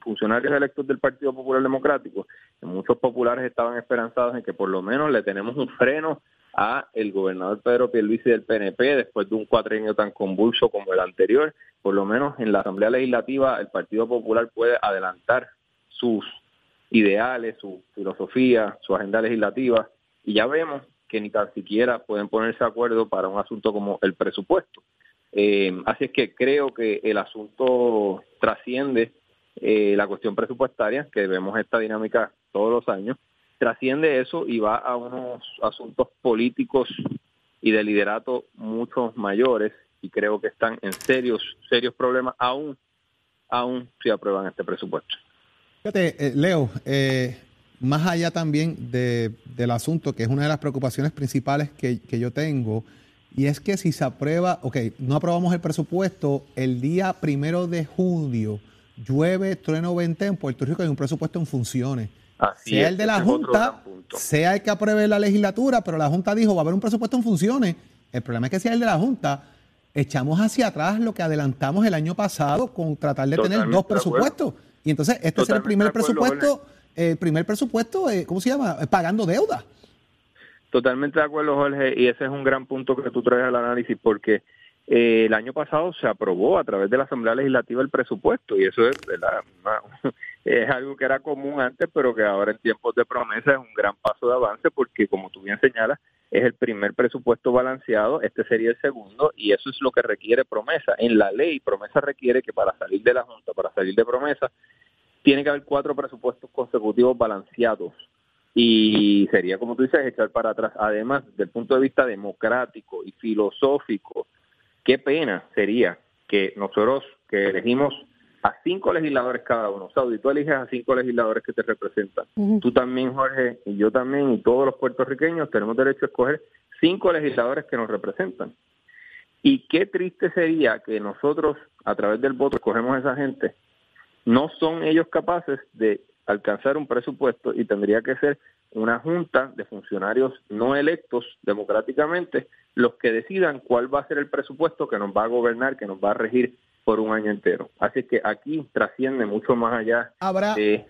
funcionarios electos del Partido Popular Democrático, muchos populares estaban esperanzados en que por lo menos le tenemos un freno a el gobernador Pedro Pierluisi del PNP después de un cuatrienio tan convulso como el anterior, por lo menos en la Asamblea Legislativa el Partido Popular puede adelantar sus ideales, su filosofía, su agenda legislativa y ya vemos que ni tan siquiera pueden ponerse de acuerdo para un asunto como el presupuesto. Eh, así es que creo que el asunto trasciende eh, la cuestión presupuestaria, que vemos esta dinámica todos los años, trasciende eso y va a unos asuntos políticos y de liderato mucho mayores y creo que están en serios, serios problemas aún, aún si aprueban este presupuesto. Fíjate, eh, Leo, eh, más allá también de- del asunto, que es una de las preocupaciones principales que, que yo tengo, y es que si se aprueba, ok, no aprobamos el presupuesto, el día primero de junio llueve, trueno 20 en Puerto Rico, hay un presupuesto en funciones. Así sea es, el de la Junta, sea el que apruebe la legislatura, pero la Junta dijo va a haber un presupuesto en funciones. El problema es que si es el de la Junta, echamos hacia atrás lo que adelantamos el año pasado con tratar de tener dos presupuestos. Y entonces este es el Totalmente primer de acuerdo, presupuesto, el primer presupuesto, eh, ¿cómo se llama? Eh, Pagando deuda. Totalmente de acuerdo, Jorge, y ese es un gran punto que tú traes al análisis porque eh, el año pasado se aprobó a través de la Asamblea Legislativa el presupuesto y eso es, ¿verdad? Es algo que era común antes, pero que ahora en tiempos de promesa es un gran paso de avance porque, como tú bien señalas, es el primer presupuesto balanceado, este sería el segundo, y eso es lo que requiere promesa. En la ley, promesa requiere que para salir de la Junta, para salir de promesa, tiene que haber cuatro presupuestos consecutivos balanceados. Y sería, como tú dices, echar para atrás. Además, desde el punto de vista democrático y filosófico, qué pena sería que nosotros que elegimos a cinco legisladores cada uno. Saudi, tú eliges a cinco legisladores que te representan. Tú también, Jorge, y yo también, y todos los puertorriqueños tenemos derecho a escoger cinco legisladores que nos representan. Y qué triste sería que nosotros, a través del voto, escogemos a esa gente. No son ellos capaces de alcanzar un presupuesto y tendría que ser una junta de funcionarios no electos democráticamente los que decidan cuál va a ser el presupuesto que nos va a gobernar, que nos va a regir por un año entero. Así que aquí trasciende mucho más allá ¿Habrá, de...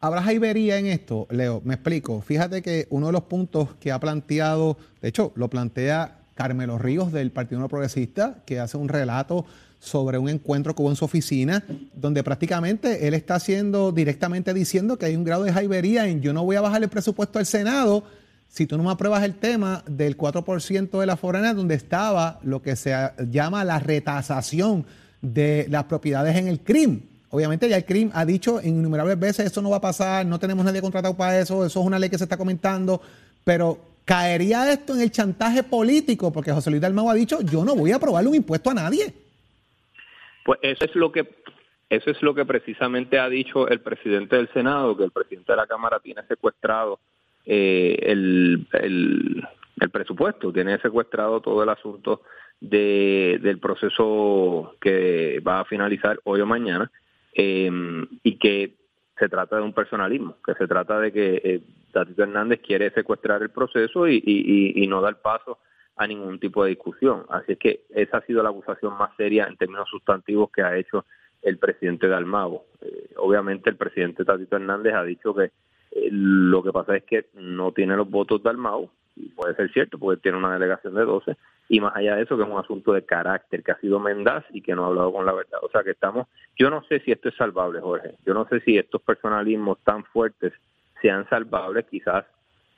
¿Habrá jaibería en esto, Leo? Me explico. Fíjate que uno de los puntos que ha planteado, de hecho, lo plantea Carmelo Ríos del Partido No Progresista, que hace un relato sobre un encuentro que hubo en su oficina, donde prácticamente él está haciendo directamente diciendo que hay un grado de jaibería en yo no voy a bajar el presupuesto al Senado si tú no me apruebas el tema del 4% de la forana, donde estaba lo que se llama la retasación de las propiedades en el CRIM. Obviamente ya el CRIM ha dicho innumerables veces, eso no va a pasar, no tenemos nadie contratado para eso, eso es una ley que se está comentando, pero ¿caería esto en el chantaje político? Porque José Luis Dalmau ha dicho, yo no voy a aprobarle un impuesto a nadie. Pues eso es lo que eso es lo que precisamente ha dicho el presidente del Senado, que el presidente de la Cámara tiene secuestrado eh, el, el, el presupuesto, tiene secuestrado todo el asunto de, del proceso que va a finalizar hoy o mañana eh, y que se trata de un personalismo, que se trata de que eh, Tatito Hernández quiere secuestrar el proceso y, y, y, no dar paso a ningún tipo de discusión. Así es que esa ha sido la acusación más seria en términos sustantivos que ha hecho el presidente Dalmago. Eh, obviamente el presidente Tatito Hernández ha dicho que lo que pasa es que no tiene los votos de Dalmau, y puede ser cierto, porque tiene una delegación de 12, y más allá de eso, que es un asunto de carácter, que ha sido mendaz y que no ha hablado con la verdad. O sea que estamos, yo no sé si esto es salvable, Jorge, yo no sé si estos personalismos tan fuertes sean salvables, quizás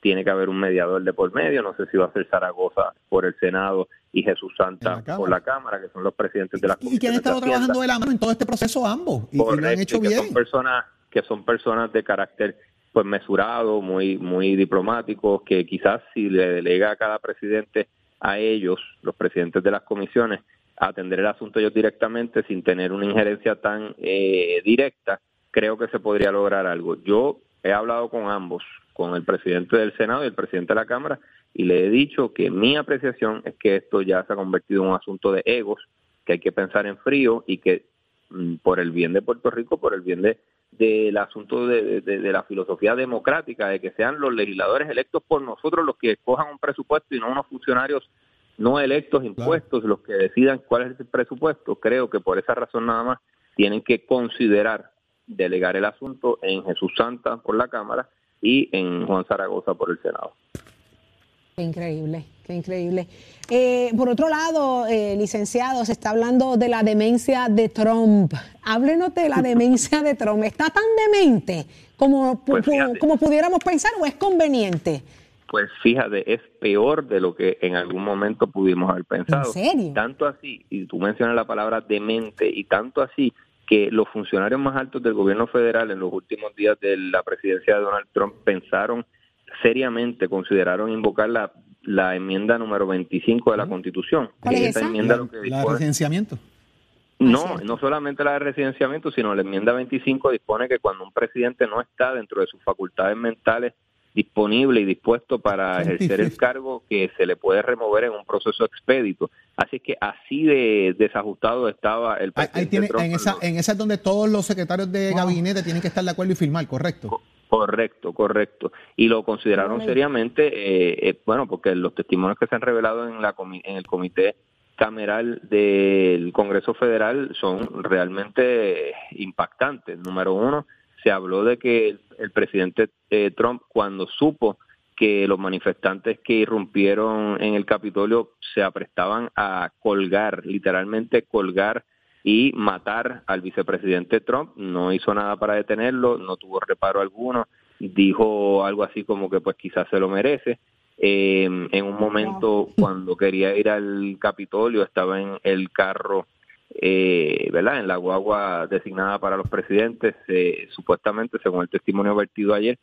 tiene que haber un mediador de por medio, no sé si va a ser Zaragoza por el Senado y Jesús Santa por la Cámara, que son los presidentes de la ¿Y que han estado trabajando de la mano en todo este proceso ambos? Y, Correcto, y lo han hecho que bien. Son personas, que son personas de carácter pues mesurado, muy, muy diplomáticos, que quizás si le delega a cada presidente a ellos, los presidentes de las comisiones, atender el asunto ellos directamente sin tener una injerencia tan eh, directa, creo que se podría lograr algo. Yo he hablado con ambos, con el presidente del Senado y el presidente de la Cámara, y le he dicho que mi apreciación es que esto ya se ha convertido en un asunto de egos, que hay que pensar en frío y que mm, por el bien de Puerto Rico, por el bien de del asunto de, de, de, la filosofía democrática, de que sean los legisladores electos por nosotros los que escojan un presupuesto y no unos funcionarios no electos, impuestos, los que decidan cuál es el presupuesto. Creo que por esa razón nada más tienen que considerar delegar el asunto en Jesús Santa por la Cámara y en Juan Zaragoza por el Senado. Qué increíble, qué increíble. Eh, por otro lado, eh, licenciado, se está hablando de la demencia de Trump. Háblenos de la demencia de Trump. ¿Está tan demente como, Pues fíjate. como pudiéramos pensar o es conveniente? Pues fíjate, es peor de lo que en algún momento pudimos haber pensado. ¿En serio? Tanto así, y tú mencionas la palabra demente, y tanto así que los funcionarios más altos del gobierno federal en los últimos días de la presidencia de Donald Trump pensaron seriamente, consideraron invocar la, la enmienda número 25 de la Constitución. ¿Cuál es esa? enmienda La, lo que la residenciamiento. no, no solamente la de residenciamiento, sino la enmienda 25 dispone que cuando un presidente no está dentro de sus facultades mentales disponible y dispuesto para ejercer el 25. cargo, que se le puede remover en un proceso expedito. Así que así de desajustado estaba el presidente ahí tiene, Trump en, esa, en esa es donde todos los secretarios de Wow. gabinete tienen que estar de acuerdo y firmar, correcto. Correcto, correcto. Y lo consideraron seriamente, eh, eh, bueno, porque los testimonios que se han revelado en, la comi- en el comité cameral del Congreso Federal son realmente impactantes. Número uno, se habló de que el, el presidente eh, Trump, cuando supo que los manifestantes que irrumpieron en el Capitolio se aprestaban a colgar, literalmente colgar y matar al vicepresidente Trump. No hizo nada para detenerlo, no tuvo reparo alguno, dijo algo así como que pues quizás se lo merece. Eh, en un momento cuando quería ir al Capitolio estaba en el carro, eh, ¿verdad? En la guagua designada para los presidentes, eh, supuestamente, según el testimonio vertido ayer,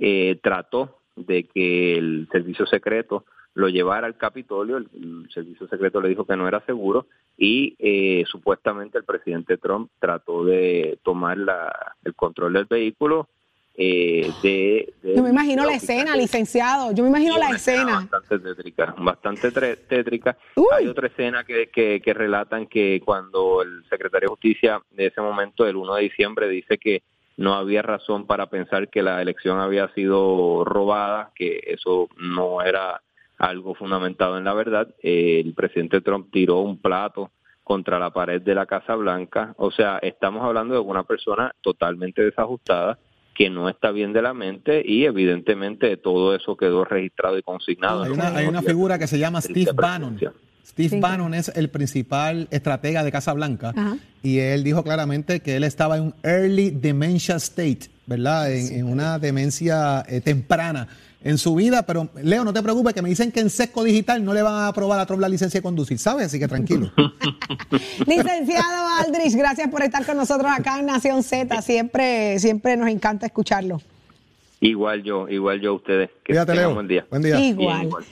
eh, trató de que el servicio secreto lo llevara al Capitolio, el, el servicio secreto le dijo que no era seguro y eh, supuestamente el presidente Trump trató de tomar la, el control del vehículo. Eh, de, de- Yo me imagino la escena, licenciado. Yo me imagino la escena. Bastante tétrica, bastante tétrica. Uy. Hay otra escena que, que, que relatan que cuando el secretario de Justicia de ese momento, el 1 de diciembre, dice que no había razón para pensar que la elección había sido robada, que eso no era algo fundamentado en la verdad. Eh, el presidente Trump tiró un plato contra la pared de la Casa Blanca. O sea, estamos hablando de una persona totalmente desajustada que no está bien de la mente y evidentemente todo eso quedó registrado y consignado. Hay una, hay figura que se llama Steve Bannon. Steve Sí. Bannon es el principal estratega de Casa Blanca Ajá. y él dijo claramente que él estaba en un early dementia state, ¿verdad? En, en una demencia eh, temprana en su vida, pero Leo, no te preocupes, que me dicen que en Sesco Digital no le van a aprobar a Trump la licencia de conducir, ¿sabes? Así que tranquilo. Licenciado Aldrich, gracias por estar con nosotros acá en Nación Z. Siempre, siempre nos encanta escucharlo. Igual yo, igual yo a ustedes. Que Cuídate, tengan Leo. buen día. Buen día. Igual. igual.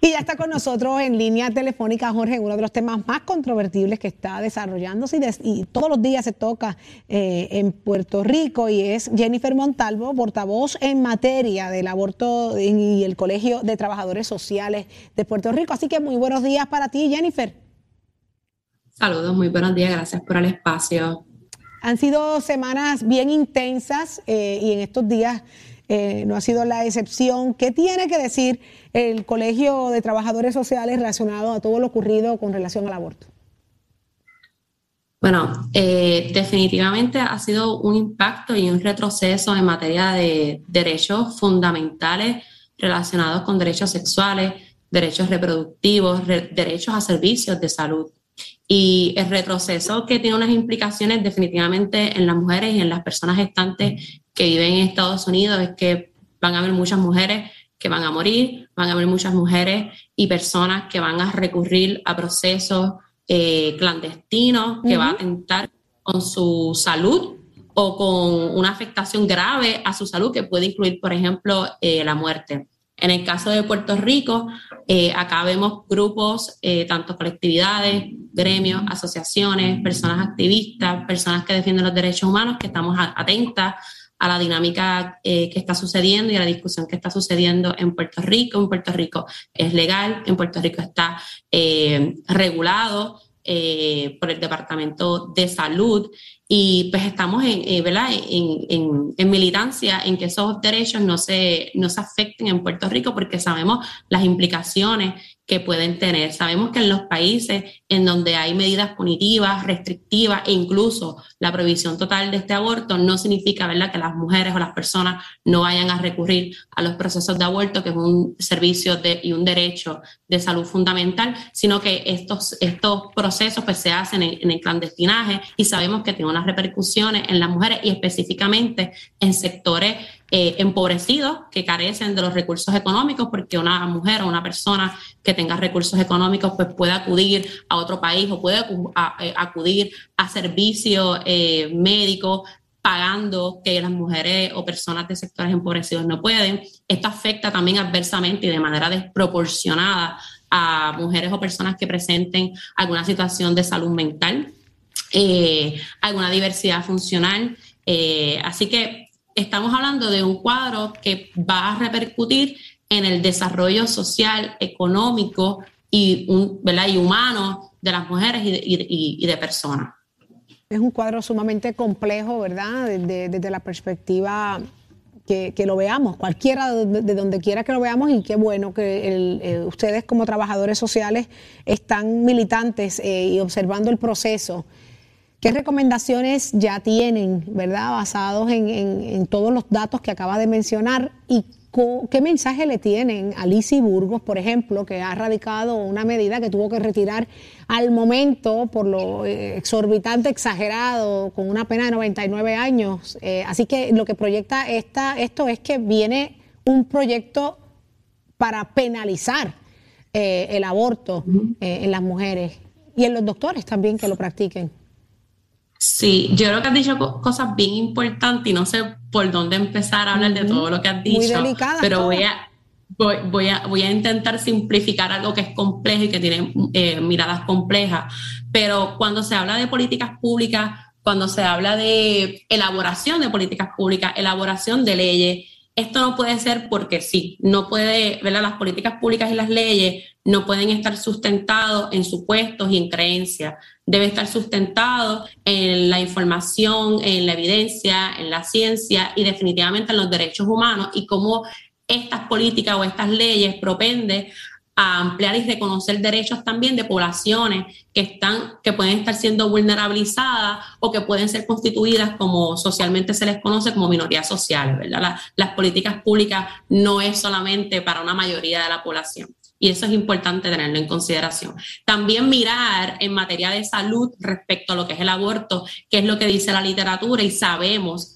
Y ya está con nosotros en línea telefónica, Jorge, uno de los temas más controvertibles que está desarrollándose y, des- y todos los días se toca eh, en Puerto Rico y es Jennifer Montalvo, portavoz en materia del aborto y el Colegio de Trabajadores Sociales de Puerto Rico. Así que muy buenos días para ti, Jennifer. Saludos, muy buenos días, gracias por el espacio. Han sido semanas bien intensas eh, y en estos días eh, no ha sido la excepción. ¿Qué tiene que decir el Colegio de Trabajadores Sociales relacionado a todo lo ocurrido con relación al aborto? Bueno, eh, definitivamente ha sido un impacto y un retroceso en materia de derechos fundamentales relacionados con derechos sexuales, derechos reproductivos, re- derechos a servicios de salud. Y el retroceso que tiene unas implicaciones definitivamente en las mujeres y en las personas gestantes que viven en Estados Unidos es que van a haber muchas mujeres que van a morir, van a haber muchas mujeres y personas que van a recurrir a procesos eh, clandestinos que va a atentar con su salud o con una afectación grave a su salud que puede incluir, por ejemplo, eh, la muerte. En el caso de Puerto Rico, eh, acá vemos grupos, eh, tanto colectividades, gremios, asociaciones, personas activistas, personas que defienden los derechos humanos, que estamos atentas a la dinámica eh, que está sucediendo y a la discusión que está sucediendo en Puerto Rico. En Puerto Rico es legal, en Puerto Rico está eh, regulado por el Departamento de Salud y pues estamos en, eh, ¿verdad? En, en- en militancia en que esos derechos no se, no se afecten en Puerto Rico porque sabemos las implicaciones que pueden tener. Sabemos que en los países en donde hay medidas punitivas, restrictivas e incluso la prohibición total de este aborto no significa ¿verdad? que las mujeres o las personas no vayan a recurrir a los procesos de aborto, que es un servicio de, y un derecho de salud fundamental, sino que estos, estos procesos pues, se hacen en, en el clandestinaje y sabemos que tiene unas repercusiones en las mujeres y específicamente en sectores eh, empobrecidos que carecen de los recursos económicos porque una mujer o una persona que tenga recursos económicos pues puede acudir a otro país o puede eh, acudir a servicios eh, médicos pagando que las mujeres o personas de sectores empobrecidos no pueden. Esto afecta también adversamente y de manera desproporcionada a mujeres o personas que presenten alguna situación de salud mental, eh, alguna diversidad funcional. Eh, así que estamos hablando de un cuadro que va a repercutir en el desarrollo social, económico y, un- ¿verdad? y humano de las mujeres y de, personas. Es un cuadro sumamente complejo, ¿verdad? Desde, la perspectiva que, que lo veamos, cualquiera de, de donde quiera que lo veamos, y qué bueno que el- ustedes como trabajadores sociales están militantes eh, y observando el proceso. ¿Qué recomendaciones ya tienen, verdad, basados en, en- en todos los datos que acaba de mencionar? ¿Y qué mensaje le tienen a Lizzie Burgos, por ejemplo, que ha radicado una medida que tuvo que retirar al momento por lo eh, exorbitante, exagerado, con una pena de 99 años? Eh, así que lo que proyecta esta, esto es que viene un proyecto para penalizar eh, el aborto eh, en las mujeres y en los doctores también que lo practiquen. Sí, yo creo que has dicho cosas bien importantes y no sé por dónde empezar a hablar de todo lo que has dicho. Muy delicada. Pero voy a, voy, a, voy a intentar simplificar algo que es complejo y que tiene eh, miradas complejas. Pero cuando se habla de políticas públicas, cuando se habla de elaboración de políticas públicas, elaboración de leyes, esto no puede ser porque sí, no puede, ¿verdad? Las políticas públicas y las leyes no pueden estar sustentados en supuestos y en creencias. Debe estar sustentado en la información, en la evidencia, en la ciencia y definitivamente en los derechos humanos y cómo estas políticas o estas leyes propende a ampliar y reconocer derechos también de poblaciones que están, que pueden estar siendo vulnerabilizadas o que pueden ser constituidas como socialmente se les conoce como minorías sociales, ¿verdad? las políticas públicas no es solamente para una mayoría de la población. Y eso es importante tenerlo en consideración. También mirar en materia de salud respecto a lo que es el aborto, qué es lo que dice la literatura y sabemos.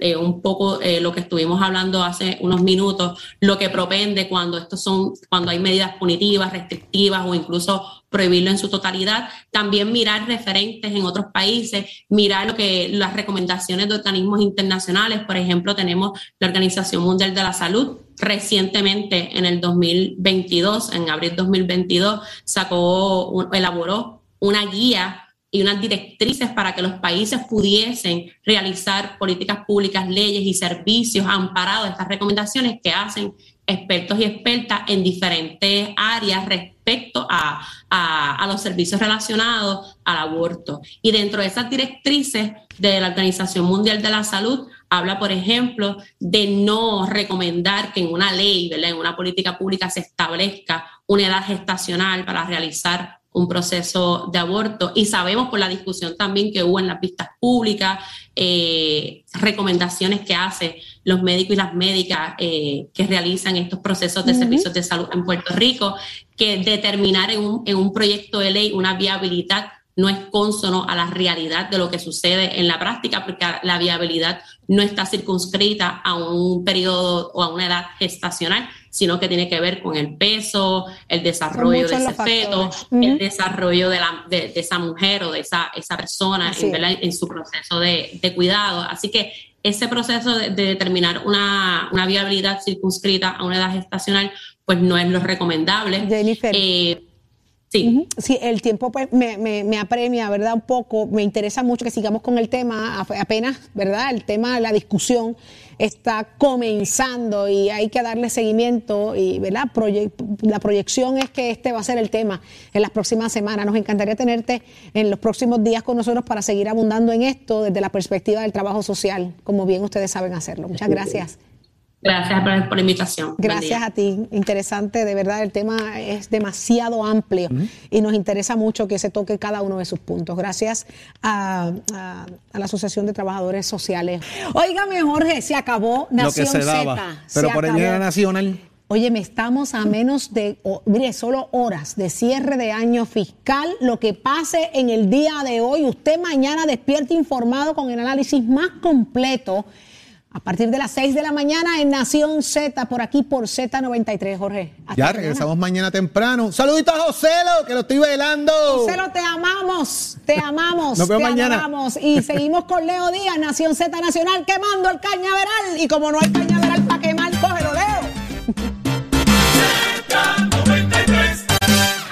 Eh, un poco eh, lo que estuvimos hablando hace unos minutos, lo que propende cuando estos son, cuando hay medidas punitivas, restrictivas o incluso prohibirlo en su totalidad. También mirar referentes en otros países, mirar lo que las recomendaciones de organismos internacionales. Por ejemplo, tenemos la Organización Mundial de la Salud recientemente en el 2022, en abril 2022, sacó, elaboró una guía y unas directrices para que los países pudiesen realizar políticas públicas, leyes y servicios amparados estas recomendaciones que hacen expertos y expertas en diferentes áreas respecto a, a, los servicios relacionados al aborto. Y dentro de esas directrices de la Organización Mundial de la Salud, habla, por ejemplo, de no recomendar que en una ley, en una política pública se establezca una edad gestacional para realizar un proceso de aborto. Y sabemos por la discusión también que hubo en las vistas públicas, eh, recomendaciones que hacen los médicos y las médicas eh, que realizan estos procesos de servicios de salud en Puerto Rico, que determinar en un, en un proyecto de ley una viabilidad no es consono a la realidad de lo que sucede en la práctica, porque la viabilidad no está circunscrita a un periodo o a una edad gestacional, sino que tiene que ver con el peso, el desarrollo de ese feto, el desarrollo de, la, de, esa mujer o de esa, esa persona en, su proceso de, de, cuidado. Así que ese proceso de, determinar una, una, viabilidad circunscrita a una edad gestacional, pues no es lo recomendable. Eh, Sí. sí, el tiempo pues me, me, apremia, ¿verdad? Un poco, me interesa mucho que sigamos con el tema, apenas, ¿verdad? El tema, la discusión está comenzando y hay que darle seguimiento y, ¿verdad? la proyección es que este va a ser el tema en las próximas semanas. Nos encantaría tenerte en los próximos días con nosotros para seguir abundando en esto desde la perspectiva del trabajo social, como bien ustedes saben hacerlo. Muchas gracias. Gracias por, la invitación. Gracias a ti. Interesante, de verdad, el tema es demasiado amplio y nos interesa mucho que se toque cada uno de sus puntos. Gracias a, la Asociación de Trabajadores Sociales. Óigame, Jorge, se acabó Nación Lo que se daba, pero por el Día Nacional. Oye, me estamos a menos de, mire, solo horas de cierre de año fiscal. Lo que pase en el día de hoy, usted mañana despierte informado con el análisis más completo a partir de las 6 de la mañana en Nación Z, por aquí por Z93, Jorge. Ya regresamos mañana. temprano. Saluditos a Joselo, que lo estoy velando. Joselo, te amamos, te amamos. Nos vemos te mañana. Amamos. Y seguimos con Leo Díaz, Nación Z Nacional, quemando el cañaveral. Y como no hay cañaveral para quemar, cógelo, Leo.